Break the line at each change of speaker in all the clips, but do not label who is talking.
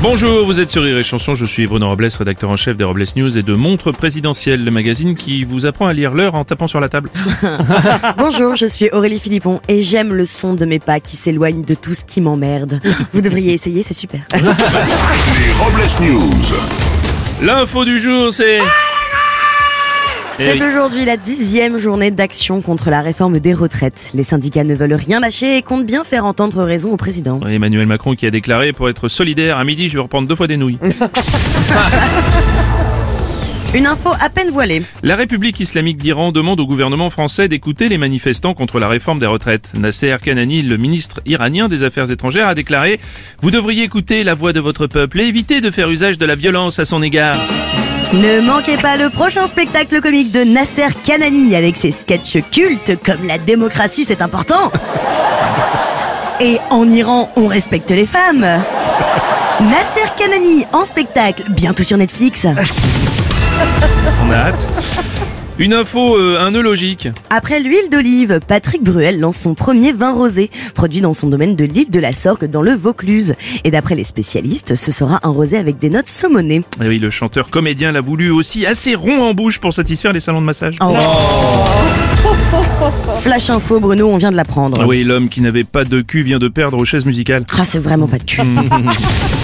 Bonjour, vous êtes sur Rire et Chanson, je suis Bruno Robles, rédacteur en chef des Robles News et de Montre Présidentielle, le magazine qui vous apprend à lire l'heure en tapant sur la table.
Bonjour, je suis Aurélie Philippon et j'aime le son de mes pas qui s'éloignent de tout ce qui m'emmerde. Vous devriez essayer, c'est super.
Les Robles News.
L'info du jour, c'est... Eh
C'est
oui.
aujourd'hui la dixième journée d'action contre la réforme des retraites. Les syndicats ne veulent rien lâcher et comptent bien faire entendre raison au président.
Emmanuel Macron qui a déclaré pour être solidaire, à midi je vais reprendre deux fois des nouilles.
Une info à peine voilée.
La République islamique d'Iran demande au gouvernement français d'écouter les manifestants contre la réforme des retraites. Nasser Kanani, le ministre iranien des Affaires étrangères, a déclaré « Vous devriez écouter la voix de votre peuple et éviter de faire usage de la violence à son égard.
Ne manquez pas le prochain spectacle comique de Nasser Kanani avec ses sketchs cultes comme la démocratie c'est important. Et en Iran, on respecte les femmes. Nasser Kanani en spectacle, bientôt sur Netflix. ».
Une info, euh, un nœud logique.
Après l'huile d'olive, Patrick Bruel lance son premier vin rosé, produit dans son domaine de l'île de la Sorgue dans le Vaucluse. Et d'après les spécialistes, ce sera un rosé avec des notes saumonées.
Et oui, le chanteur comédien l'a voulu aussi assez rond en bouche pour satisfaire les salons de massage.
Oh. Flash info, Bruno, on vient de l'apprendre.
Ah oui, l'homme qui n'avait pas de cul vient de perdre aux chaises musicales.
Ah, c'est vraiment pas de cul.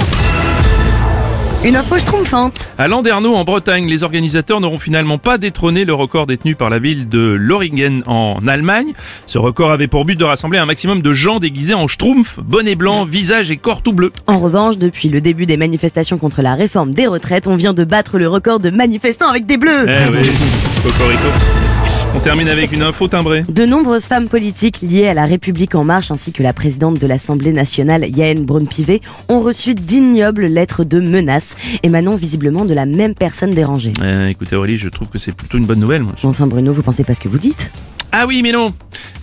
Une info schtroumpfante.
À Landerneau, en Bretagne, les organisateurs n'auront finalement pas détrôné le record détenu par la ville de Loringen en Allemagne. Ce record avait pour but de rassembler un maximum de gens déguisés en schtroumpf, bonnet blanc, visage et corps tout bleu.
En revanche, depuis le début des manifestations contre la réforme des retraites, on vient de battre le record de manifestants avec des bleus.
Eh oui, cocorico. On termine avec une info timbrée.
De nombreuses femmes politiques liées à la République en marche ainsi que la présidente de l'Assemblée nationale Yael Braun-Pivet ont reçu d'ignobles lettres de menaces émanant visiblement de la même personne dérangée.
Euh, écoutez Aurélie, je trouve que c'est plutôt une bonne nouvelle. moi.
Enfin Bruno, vous pensez pas ce que vous dites?
Ah oui, mais non.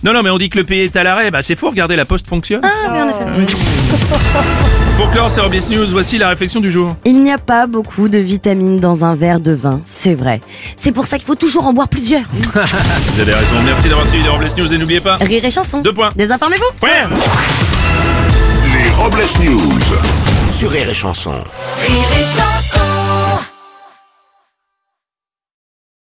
Non, non, mais on dit que le pays est à l'arrêt. Bah c'est faux, regardez, la poste fonctionne.
Ah oui, en effet.
Pour clore ces Robles News, voici la réflexion du jour.
Il n'y a pas beaucoup de vitamines dans un verre de vin, c'est vrai. C'est pour ça qu'il faut toujours en boire plusieurs.
Vous avez raison, merci d'avoir suivi les Robles News et n'oubliez pas...
Rire et chanson.
Deux points.
Désinformez-vous.
Ouais.
Les Robles News.
Sur Rire et Chanson.
Rire et chanson